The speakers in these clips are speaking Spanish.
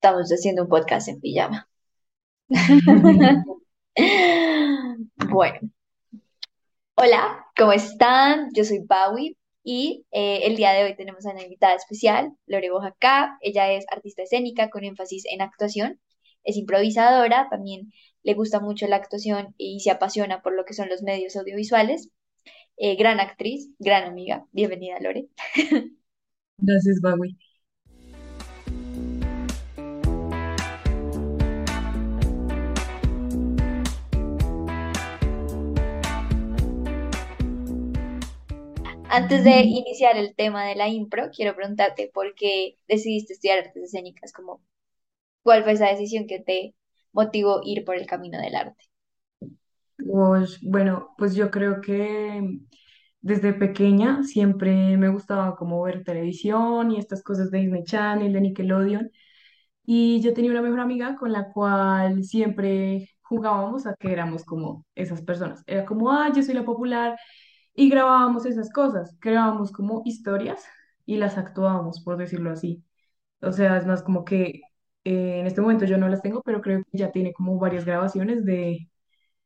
Estamos haciendo un podcast en pijama. Bueno, hola, ¿cómo están? Yo soy Bawi y eh, el día de hoy tenemos a una invitada especial, Lore Bojacá. Ella es artista escénica con énfasis en actuación, es improvisadora, también le gusta mucho la actuación y se apasiona por lo que son los medios audiovisuales. Eh, gran actriz, gran amiga. Bienvenida, Lore. Gracias, Bagui. Antes de iniciar el tema de la impro, quiero preguntarte por qué decidiste estudiar artes escénicas, como cuál fue esa decisión que te motivó ir por el camino del arte. Ush, bueno, pues yo creo que desde pequeña siempre me gustaba como ver televisión y estas cosas de Disney Channel, de Nickelodeon. Y yo tenía una mejor amiga con la cual siempre jugábamos a que éramos como esas personas. Era como, ah, yo soy la popular y grabábamos esas cosas, creábamos como historias y las actuábamos, por decirlo así. O sea, es más como que eh, en este momento yo no las tengo, pero creo que ya tiene como varias grabaciones de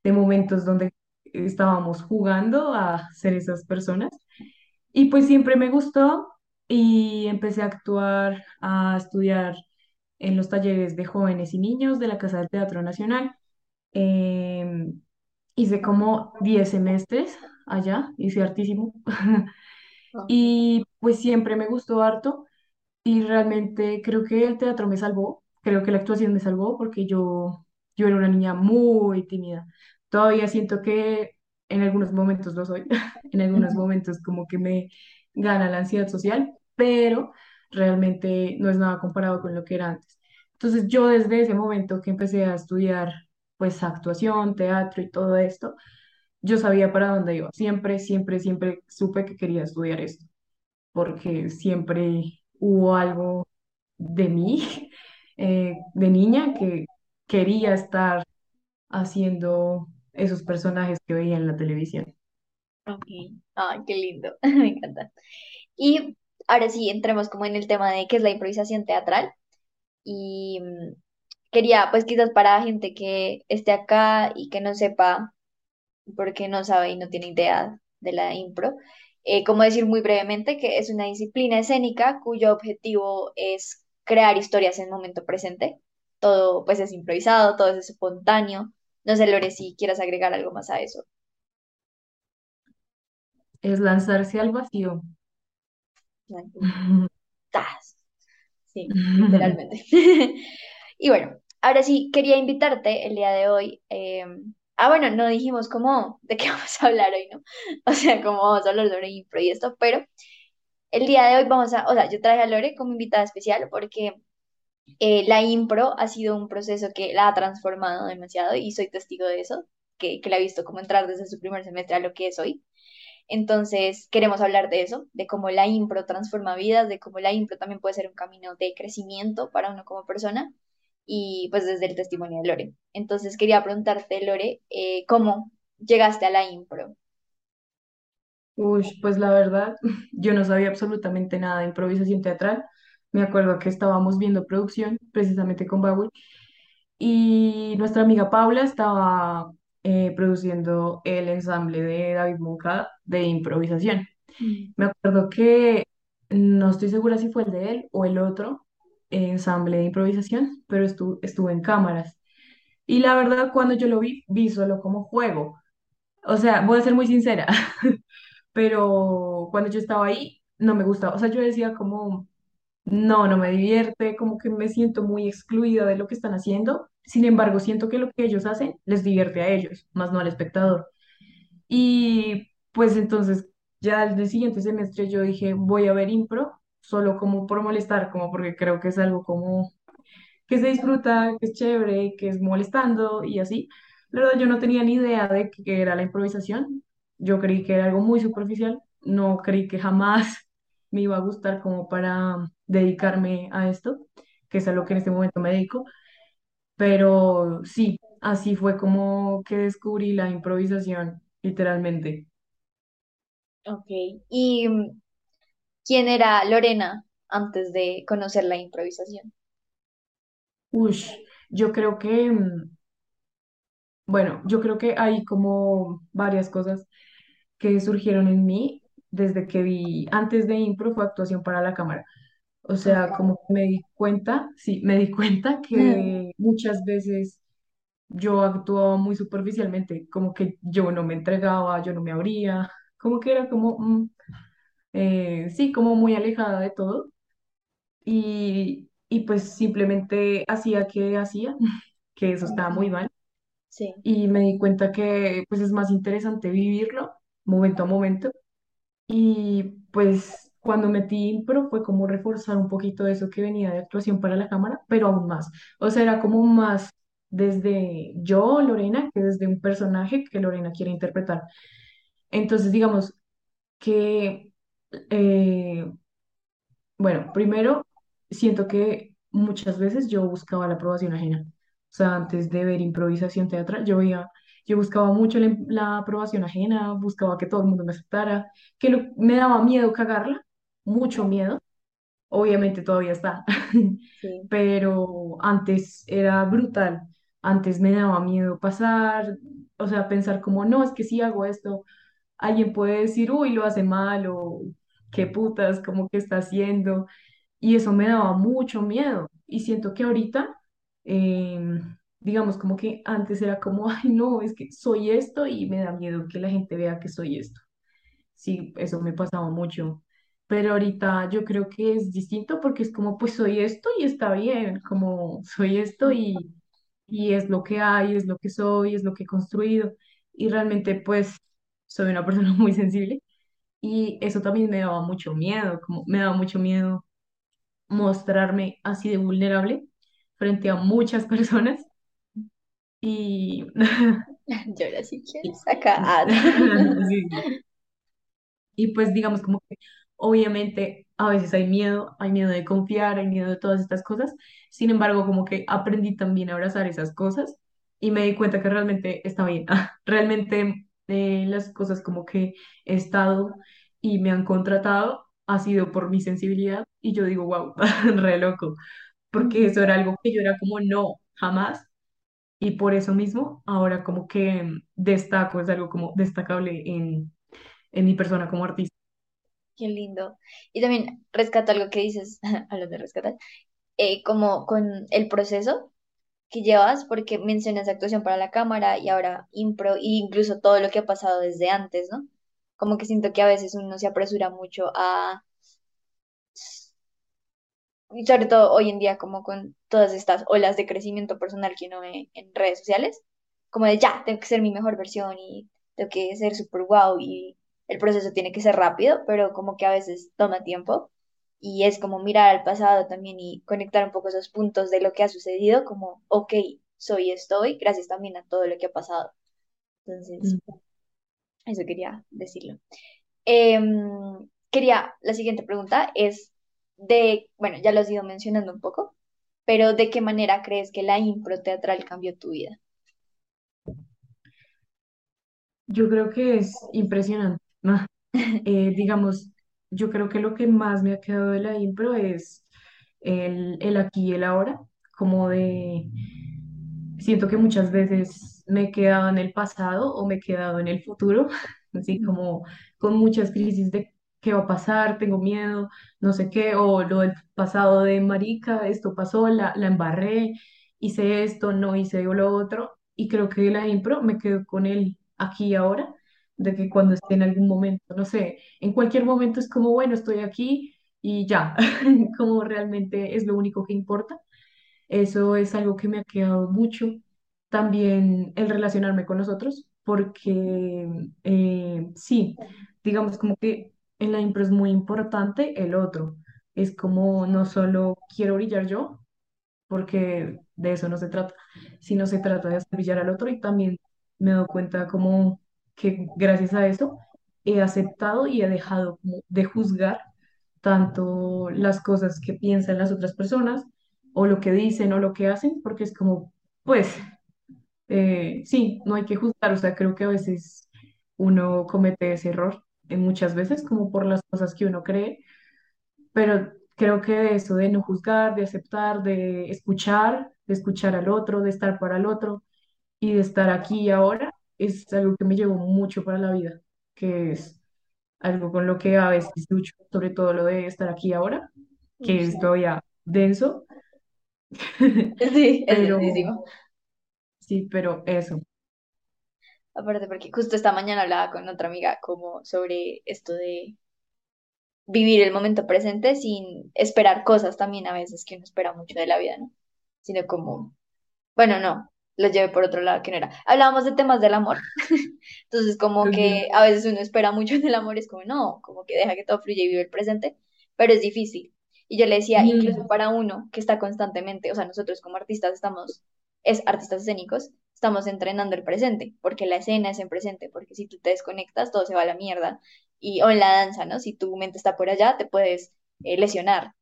de momentos donde estábamos jugando a ser esas personas. Y pues siempre me gustó y empecé a actuar, a estudiar en los talleres de jóvenes y niños de la Casa del Teatro Nacional. Em, hice como 10 semestres allá, hice hartísimo. Y pues siempre me gustó harto y realmente creo que el teatro me salvó, creo que la actuación me salvó porque yo, yo era una niña muy tímida. Todavía siento que en algunos momentos lo soy, en algunos momentos como que me gana la ansiedad social, pero realmente no es nada comparado con lo que era antes. Entonces yo desde ese momento que empecé a estudiar pues actuación, teatro y todo esto, yo sabía para dónde iba. Siempre, siempre, siempre supe que quería estudiar esto porque siempre hubo algo de mí, eh, de niña, que quería estar haciendo esos personajes que veía en la televisión. Ok. Ay, qué lindo. Me encanta. Y ahora sí, entremos como en el tema de qué es la improvisación teatral. Y mm, quería, pues quizás para gente que esté acá y que no sepa, porque no sabe y no tiene idea de la impro, eh, como decir muy brevemente que es una disciplina escénica cuyo objetivo es crear historias en el momento presente. Todo pues es improvisado, todo es espontáneo. No sé, Lore, si quieras agregar algo más a eso. Es lanzarse al vacío. Sí, literalmente. Y bueno, ahora sí, quería invitarte el día de hoy. eh, ah, bueno, no dijimos cómo, de qué vamos a hablar hoy, ¿no? O sea, cómo vamos a hablar sobre impro y esto, pero el día de hoy vamos a, o sea, yo traje a Lore como invitada especial porque eh, la impro ha sido un proceso que la ha transformado demasiado y soy testigo de eso, que, que la he visto como entrar desde su primer semestre a lo que es hoy. Entonces, queremos hablar de eso, de cómo la impro transforma vidas, de cómo la impro también puede ser un camino de crecimiento para uno como persona y pues desde el testimonio de Lore. Entonces, quería preguntarte, Lore, eh, ¿cómo llegaste a la impro? Uy, pues la verdad, yo no sabía absolutamente nada de improvisación teatral. Me acuerdo que estábamos viendo producción precisamente con Baúl y nuestra amiga Paula estaba eh, produciendo el ensamble de David Moncada de improvisación. Mm. Me acuerdo que no estoy segura si fue el de él o el otro ensamble de improvisación, pero estu estuve en cámaras. Y la verdad, cuando yo lo vi, vi solo como juego. O sea, voy a ser muy sincera, pero cuando yo estaba ahí, no me gustaba. O sea, yo decía como, no, no me divierte, como que me siento muy excluida de lo que están haciendo. Sin embargo, siento que lo que ellos hacen les divierte a ellos, más no al espectador. Y pues entonces ya el siguiente semestre yo dije, voy a ver impro, solo como por molestar, como porque creo que es algo como que se disfruta, que es chévere, que es molestando y así. La verdad yo no tenía ni idea de qué era la improvisación. Yo creí que era algo muy superficial, no creí que jamás me iba a gustar como para dedicarme a esto, que es a lo que en este momento me dedico. Pero sí, así fue como que descubrí la improvisación, literalmente. Ok. ¿Y quién era Lorena antes de conocer la improvisación? Ush, yo creo que, mm, bueno, yo creo que hay como varias cosas que surgieron en mí desde que vi, antes de impro fue actuación para la cámara. O sea, Ok. como me di cuenta, sí, me di cuenta que muchas veces yo actuaba muy superficialmente, como que yo no me entregaba, yo no me abría, como que era como, mm, eh, sí, como muy alejada de todo. Y, y pues simplemente hacía que hacía, que eso estaba muy mal. Sí, y me di cuenta que pues es más interesante vivirlo momento a momento. Y pues cuando metí impro fue como reforzar un poquito eso que venía de actuación para la cámara, pero aún más. O sea, era como más desde yo, Lorena, que desde un personaje que Lorena quiere interpretar. Entonces, digamos que, eh, bueno, primero, siento que muchas veces yo buscaba la aprobación ajena. O sea, antes de ver improvisación teatral, yo veía, yo buscaba mucho la, la aprobación ajena, buscaba que todo el mundo me aceptara, que lo- me daba miedo cagarla, mucho miedo. Obviamente todavía está, sí. pero antes era brutal. Antes me daba miedo pasar, o sea, pensar como, no, es que si hago esto alguien puede decir, uy, lo hace mal o qué putas, como que está haciendo. Y eso me daba mucho miedo. Y siento que ahorita, em, digamos, como que antes era como, ay, no, es que soy esto y me da miedo que la gente vea que soy esto. Sí, eso me pasaba mucho. Pero ahorita yo creo que es distinto porque es como, pues soy esto y está bien, como soy esto y, y es lo que hay, es lo que soy, es lo que he construido. Y realmente, pues, soy una persona muy sensible y eso también me daba mucho miedo, como me daba mucho miedo mostrarme así de vulnerable frente a muchas personas y quiero sacar. Ah, sí, sí. Y pues digamos como que obviamente a veces hay miedo, hay miedo de confiar, hay miedo de todas estas cosas. Sin embargo, como que aprendí también a abrazar esas cosas y me di cuenta que realmente está bien. Realmente eh, las cosas como que he estado y me han contratado ha sido por mi sensibilidad y yo digo, wow, re loco, porque eso era algo que yo era como no, jamás. Y por eso mismo, ahora como que destaco, es algo como destacable en, en mi persona como artista. qué lindo. Y también rescato algo que dices, hablando de rescatar, eh, como con el proceso que llevas, porque mencionas actuación para la cámara y ahora impro, e incluso todo lo que ha pasado desde antes, ¿no? Como que siento que a veces uno se apresura mucho a y sobre todo hoy en día como con todas estas olas de crecimiento personal que uno ve en redes sociales, como de ya, tengo que ser mi mejor versión y tengo que ser súper guau y el proceso tiene que ser rápido, pero como que a veces toma tiempo y es como mirar al pasado también y conectar un poco esos puntos de lo que ha sucedido, como, ok, soy estoy, gracias también a todo lo que ha pasado. Entonces, eso quería decirlo. Em, quería, la siguiente pregunta es de, bueno, ya lo has ido mencionando un poco, pero ¿de qué manera crees que la impro teatral cambió tu vida? Yo creo que es impresionante. ¿no? Eh, digamos, yo creo que lo que más me ha quedado de la impro es el, el aquí y el ahora, como de, siento que muchas veces me he quedado en el pasado o me he quedado en el futuro, así como con muchas crisis de qué va a pasar, tengo miedo, no sé qué, o lo del pasado de marica, esto pasó, la, la embarré, hice esto, no hice lo otro, y creo que la impro me quedo con el aquí y ahora de que cuando esté en algún momento, no sé, en cualquier momento es como, bueno, estoy aquí y ya, como realmente es lo único que importa. Eso es algo que me ha quedado mucho. También el relacionarme con los otros, porque eh, sí, digamos como que en la impro es muy importante el otro. Es como no solo quiero brillar yo, porque de eso no se trata, sino se trata de brillar al otro y también me doy cuenta como que gracias a eso he aceptado y he dejado de juzgar tanto las cosas que piensan las otras personas o lo que dicen o lo que hacen, porque es como, pues, eh, sí, no hay que juzgar, o sea, creo que a veces uno comete ese error, muchas veces como por las cosas que uno cree pero creo que eso de no juzgar, de aceptar, de escuchar, de escuchar al otro, de estar para el otro y de estar aquí y ahora, es algo que me llevó mucho para la vida, que es algo con lo que a veces lucho, sobre todo lo de estar aquí ahora, que es todavía denso, Sí, es pero sí, pero eso. Aparte, porque justo esta mañana hablaba con otra amiga como sobre esto de vivir el momento presente sin esperar cosas también a veces que uno espera mucho de la vida, ¿no? Sino como, bueno, no, lo llevé por otro lado que no era. Hablábamos de temas del amor, entonces como que a veces uno espera mucho del amor, es como, no, como que deja que todo fluya y vive el presente, pero es difícil. Y yo le decía, incluso Mm, para uno que está constantemente, o sea, nosotros como artistas estamos, es artistas escénicos, estamos entrenando el presente, porque la escena es en presente, porque si tú te desconectas, todo se va a la mierda. Y, o en la danza, ¿no? Si tu mente está por allá, te puedes eh, lesionar.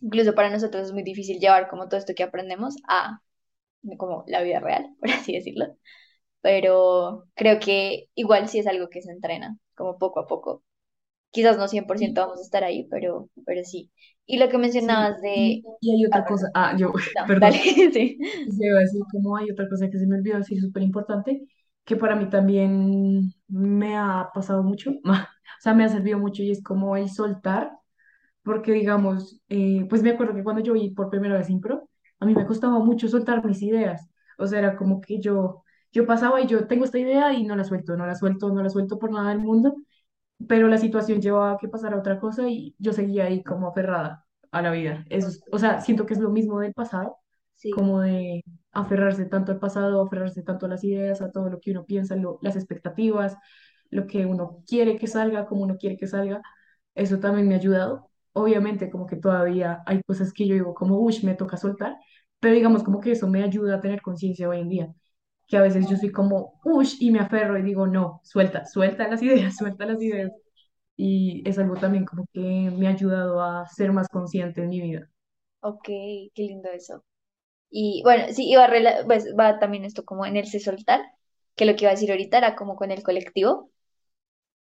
Incluso para nosotros es muy difícil llevar como todo esto que aprendemos a como la vida real, por así decirlo. Pero creo que igual sí es algo que se entrena, como poco a poco. Quizás no cien por y- ciento vamos a estar ahí, pero, pero sí. Y lo que sí, mencionabas de... y, hay Ah, otra cosa, perdón. ah, yo, No, dale, perdón, sí. se iba a decir como hay otra cosa que se me olvidó decir súper importante, que para mí también me ha pasado mucho, o sea, me ha servido mucho y es como el soltar porque digamos, eh, pues me acuerdo que cuando yo vi por primera vez impro, a mí me costaba mucho soltar mis ideas, o sea, era como que yo, yo pasaba y yo tengo esta idea y no la suelto, no la suelto, no la suelto por nada del mundo, pero la situación llevaba a que pasara otra cosa y yo seguía ahí como aferrada a la vida. Eso es- o sea, siento que es lo mismo del pasado, Sí, como de aferrarse tanto al pasado, aferrarse tanto a las ideas, a todo lo que uno piensa, lo- las expectativas, lo que uno quiere que salga, como uno quiere que salga. Eso también me ha ayudado. Obviamente, como que todavía hay cosas que yo digo como, uff, me toca soltar, pero digamos como que eso me ayuda a tener conciencia hoy en día, que a veces yo soy como, uff, y me aferro y digo, no, suelta, suelta las ideas, suelta las ideas. Y es algo también como que me ha ayudado a ser más consciente en mi vida. Ok, qué lindo eso. Y bueno, sí, iba a pues va también esto como en el se soltar, que lo que iba a decir ahorita era como con el colectivo,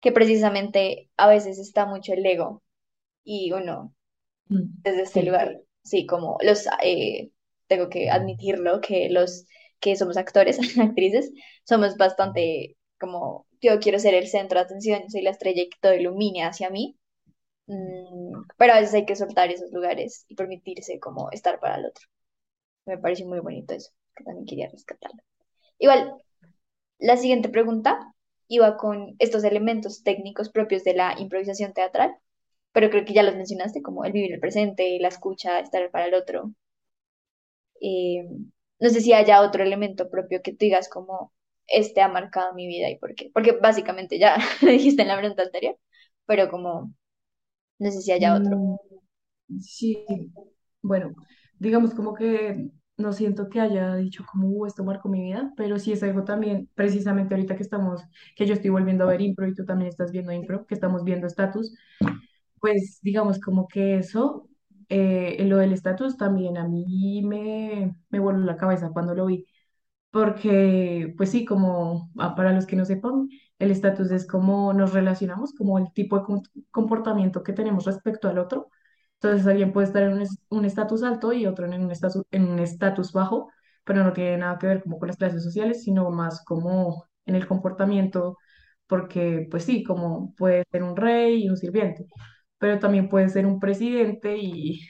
que precisamente a veces está mucho el ego y uno Mm, desde este Sí. lugar, sí, como los, eh, tengo que admitirlo, que los que somos actores, actrices, somos bastante como, yo quiero ser el centro de atención, soy la estrella y que todo ilumine hacia mí, Mm, pero a veces hay que soltar esos lugares y permitirse como estar para el otro. Me pareció muy bonito eso, que también quería rescatarlo. Igual, la siguiente pregunta iba con estos elementos técnicos propios de la improvisación teatral, pero creo que ya los mencionaste, como el vivir el presente, la escucha, estar para el otro. Eh, no sé si haya otro elemento propio que tú digas como este ha marcado mi vida y por qué. Porque básicamente ya lo dijiste en la pregunta anterior, pero como no sé si haya otro. Mm, Sí, bueno, digamos como que no siento que haya dicho como "Uh, esto marcó mi vida, pero sí es algo también, precisamente ahorita que estamos, que yo estoy volviendo a ver impro y tú también estás viendo impro, que estamos viendo estatus, pues digamos como que eso, eh, lo del estatus también a mí me, me voló la cabeza cuando lo vi, porque pues sí, como ah, para los que no sepan, el estatus es como nos relacionamos, como el tipo de com- comportamiento que tenemos respecto al otro. Entonces alguien puede estar en un es- un estatus alto y otro en un estatus en un estatus bajo, pero no tiene nada que ver como con las clases sociales, sino más como en el comportamiento, porque pues sí, como puede ser un rey y un sirviente, pero también puede ser un presidente y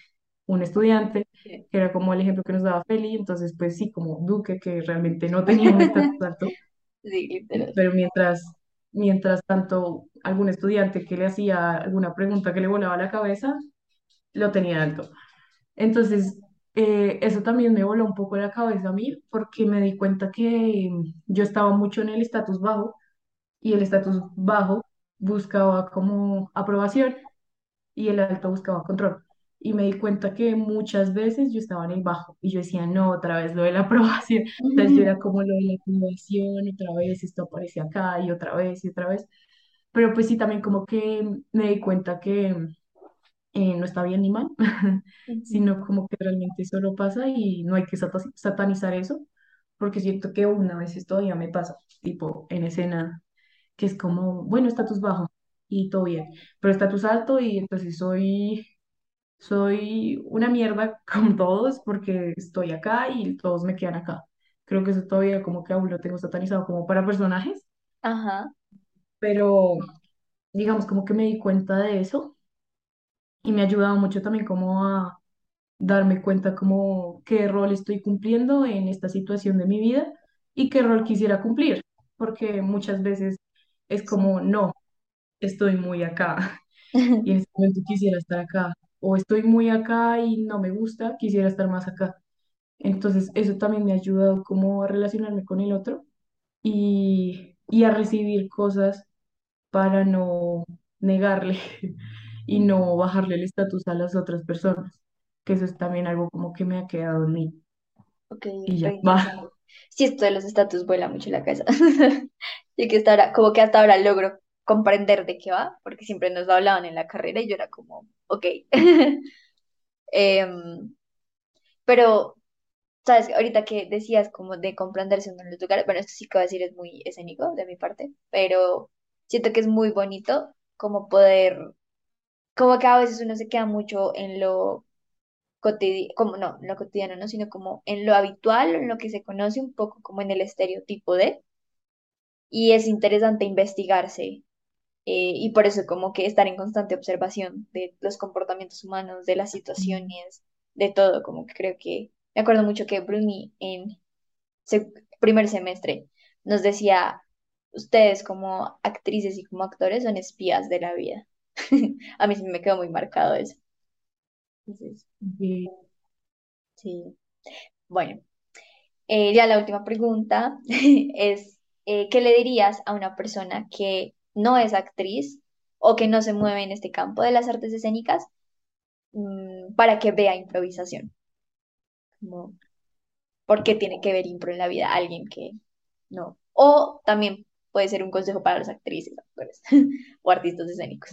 un estudiante que era como el ejemplo que nos daba Feli, entonces pues sí, como Duque, que realmente no tenía un estatus alto, Sí, pero mientras, mientras tanto algún estudiante que le hacía alguna pregunta que le volaba la cabeza, lo tenía alto. Entonces, eh, eso también me voló un poco la cabeza a mí, porque me di cuenta que yo estaba mucho en el estatus bajo y el estatus bajo buscaba como aprobación y el alto buscaba control. Y me di cuenta que muchas veces yo estaba en el bajo y yo decía, no, otra vez lo de la aprobación. Entonces yo era como lo de la aprobación, otra vez esto aparece acá y otra vez y otra vez. Pero pues sí, también como que me di cuenta que eh, no está bien ni mal, sino como que realmente solo pasa y no hay que sata- satanizar eso, porque siento que una vez todavía me pasa, tipo en escena, que es como, bueno, estatus bajo y todo bien, pero estatus alto y entonces soy soy una mierda con todos porque estoy acá y todos me quedan acá. Creo que eso todavía como que aún lo tengo satanizado como para personajes, Ajá, pero digamos como que me di cuenta de eso y me ha ayudado mucho también como a darme cuenta como qué rol estoy cumpliendo en esta situación de mi vida y qué rol quisiera cumplir, porque muchas veces es como, no, estoy muy acá y en este momento quisiera estar acá, o estoy muy acá y no me gusta, quisiera estar más acá. Entonces, eso también me ha ayudado como a relacionarme con el otro y, y a recibir cosas para no negarle y no bajarle el estatus a las otras personas, que eso es también algo como que me ha quedado en mí Ok, y ya, va. Sí, esto de los estatus vuela mucho la cabeza. Y que hasta ahora, como que hasta ahora logro comprender de qué va, porque siempre nos lo hablaban en la carrera y yo era como, ok. Em, pero, ¿sabes? Ahorita que decías como de comprenderse en los lugares, bueno, esto sí que voy a decir es muy escénico de mi parte, pero siento que es muy bonito como poder, como que a veces uno se queda mucho en lo cotidiano, como no, lo cotidiano, no, sino como en lo habitual, en lo que se conoce un poco como en el estereotipo de, y es interesante investigarse, eh, y por eso como que estar en constante observación de los comportamientos humanos, de las situaciones, de todo, como que creo que, me acuerdo mucho que Bruni en se- primer semestre nos decía, ustedes como actrices y como actores son espías de la vida. A mí sí me quedó muy marcado eso. Entonces, sí. Bueno. Eh, ya la última pregunta es, eh, ¿qué le dirías a una persona que no es actriz o que no se mueve en este campo de las artes escénicas mm, para que vea improvisación? Como, ¿por qué tiene que ver impro en la vida alguien que no? O también puede ser un consejo para las actrices, actores o artistas escénicos.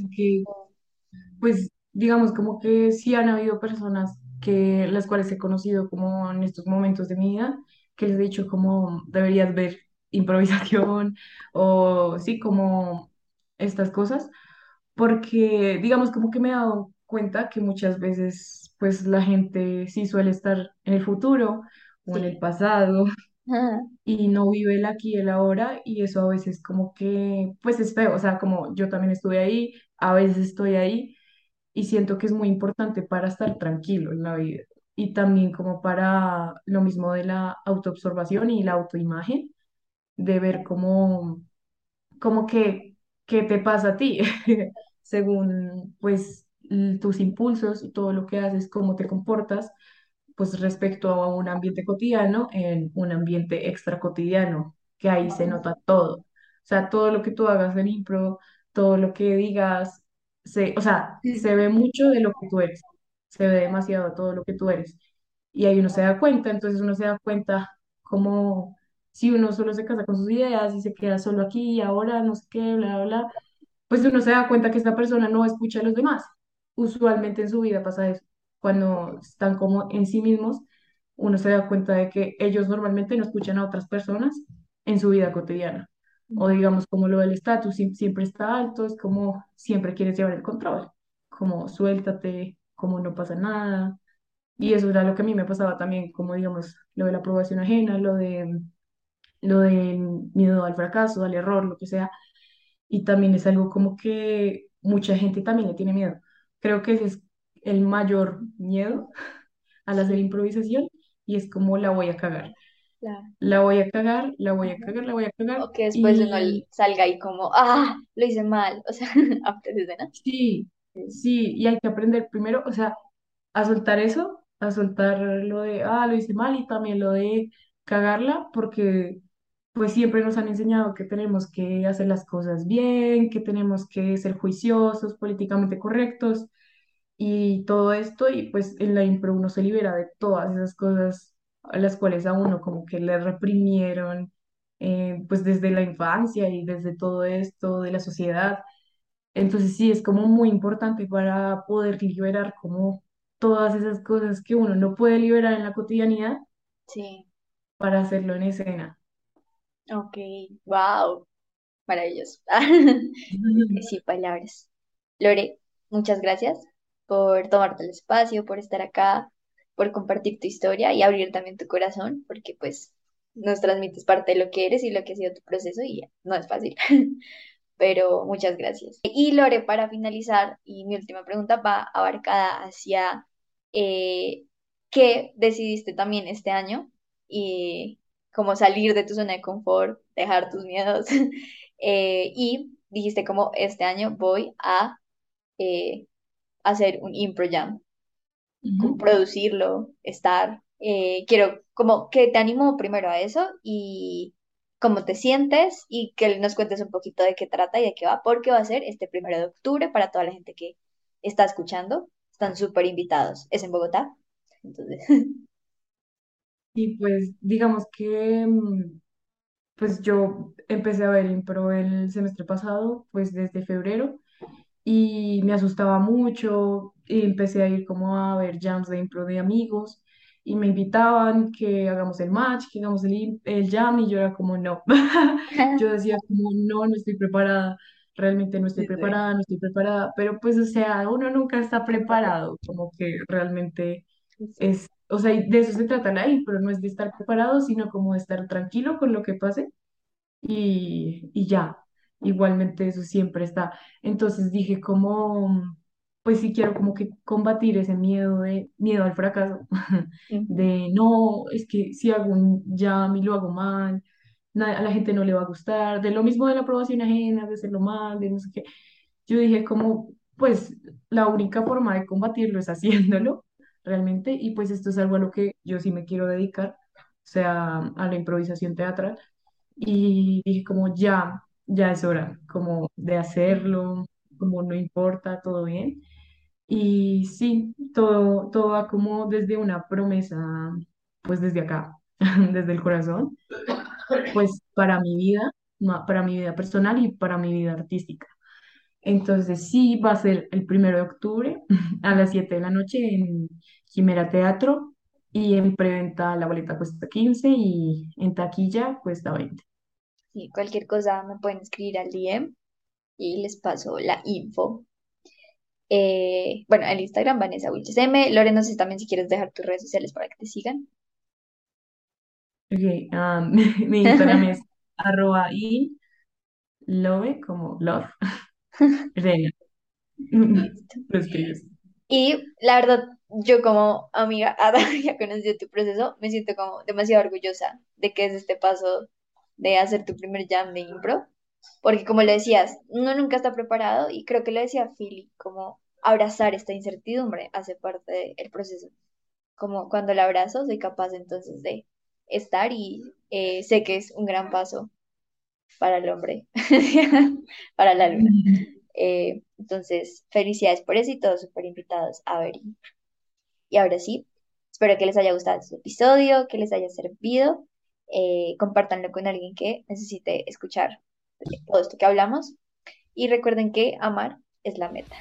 pues, digamos como que sí han habido personas que las cuales he conocido como en estos momentos de mi vida, que les he dicho como deberías ver improvisación o sí, como estas cosas porque digamos como que me he dado cuenta que muchas veces pues la gente sí suele estar en el futuro o en el Sí. pasado Ah, y no vive el aquí y el ahora y eso a veces como que pues es feo, o sea, como yo también estuve ahí, a veces estoy ahí y siento que es muy importante para estar tranquilo en la vida y también como para lo mismo de la autoobservación y la autoimagen, de ver cómo como que, ¿qué te pasa a ti? Según, pues, tus impulsos y todo lo que haces, cómo te comportas, pues, respecto a un ambiente cotidiano, en un ambiente extra cotidiano, que ahí se nota todo. O sea, todo lo que tú hagas en impro, todo lo que digas, se, o sea, se ve mucho de lo que tú eres, se ve demasiado de todo lo que tú eres. Y ahí uno se da cuenta, entonces uno se da cuenta como si uno solo se casa con sus ideas y se queda solo aquí y ahora, no sé qué, bla, bla, bla, pues uno se da cuenta que esta persona no escucha a los demás. Usualmente en su vida pasa eso. Cuando están como en sí mismos, uno se da cuenta de que ellos normalmente no escuchan a otras personas en su vida cotidiana. O digamos, como lo del estatus sie- siempre está alto, es como siempre quieres llevar el control, como suéltate, como no pasa nada. Y eso era lo que a mí me pasaba también, como digamos, lo de la aprobación ajena, lo de lo del miedo al fracaso, al error, lo que sea. Y también es algo como que mucha gente también le tiene miedo. Creo que ese es el mayor miedo al hacer improvisación y es como la voy a cagar. claro. La voy a cagar, la voy a cagar, la voy a cagar. O que después uno Y salga ahí como, ah, lo hice mal, o sea, escena. sí, sí, y hay que aprender primero, o sea, a soltar eso, a soltar lo de, ah, lo hice mal y también lo de cagarla, porque pues siempre nos han enseñado que tenemos que hacer las cosas bien, que tenemos que ser juiciosos, políticamente correctos y todo esto, y pues en la impro uno se libera de todas esas cosas a las cuales a uno como que le reprimieron, eh, pues desde la infancia y desde todo esto de la sociedad. Entonces sí, es como muy importante para poder liberar como todas esas cosas que uno no puede liberar en la cotidianidad Sí, para hacerlo en escena. Ok, wow, maravilloso. Sí, palabras. Lore, muchas gracias. por tomarte el espacio, por estar acá, por compartir tu historia y abrir también tu corazón, porque pues nos transmites parte de lo que eres y lo que ha sido tu proceso y no es fácil. Pero muchas gracias. Y Lore, para finalizar, y mi última pregunta va abarcada hacia eh, qué decidiste también este año y cómo salir de tu zona de confort, dejar tus miedos. Eh, y dijiste como este año voy a eh, hacer un impro jam, como producirlo, estar. Eh, quiero como que te animo primero a eso y cómo te sientes y que nos cuentes un poquito de qué trata y de qué va, porque va a ser este primero de octubre para toda la gente que está escuchando. Están súper invitados. Es en Bogotá. Entonces. Y pues digamos que mm, pues yo empecé a ver impro el semestre pasado, pues desde febrero, y me asustaba mucho, y empecé a ir como a ver jams de impro de amigos, y me invitaban que hagamos el match, que hagamos el, el jam, y yo era como, no, yo decía como, no, no estoy preparada, realmente no estoy preparada, no estoy preparada, pero pues, o sea, uno nunca está preparado, como que realmente es, o sea, de eso se trata la impro, no es de estar preparado, sino como de estar tranquilo con lo que pase y, y ya, igualmente eso siempre está. Entonces dije como, pues sí quiero como que combatir ese miedo de, miedo al fracaso, de no, es que si hago un jam y lo hago mal, a la gente no le va a gustar, de lo mismo de la aprobación ajena, de hacerlo mal, de no sé qué. Yo dije como, pues la única forma de combatirlo es haciéndolo realmente, y pues esto es algo a lo que yo sí me quiero dedicar, o sea, a la improvisación teatral y dije como ya, ya es hora como de hacerlo, como no importa, todo bien. Y sí, todo, todo va como desde una promesa, pues desde acá, desde el corazón, pues para mi vida, para mi vida personal y para mi vida artística. Entonces sí, va a ser el primero de octubre a las 7 de la noche en Quimera Teatro y en preventa la boleta cuesta 15 y en taquilla cuesta 20. Sí, cualquier cosa me pueden escribir al DM y les paso la info. Eh, bueno, en Instagram, Vanessa Wilches M. Lore, no sé también si quieres dejar tus redes sociales para que te sigan. Ok, ah, mi Instagram es arroba y love, como love, reina. Listo. Lo escribes. Y la verdad, yo como amiga, ya conocí tu proceso, me siento como demasiado orgullosa de que es este paso de hacer tu primer jam de impro, porque como le decías, uno nunca está preparado y creo que lo decía Philly, como abrazar esta incertidumbre hace parte del proceso. Como cuando la abrazo, soy capaz entonces de estar y eh, sé que es un gran paso para el hombre, para la luna. Eh, entonces, felicidades por eso y todos súper invitados a ver. Y ahora sí, espero que les haya gustado este episodio, que les haya servido. Eh, compártanlo con alguien que necesite escuchar todo esto que hablamos. Y recuerden que amar es la meta.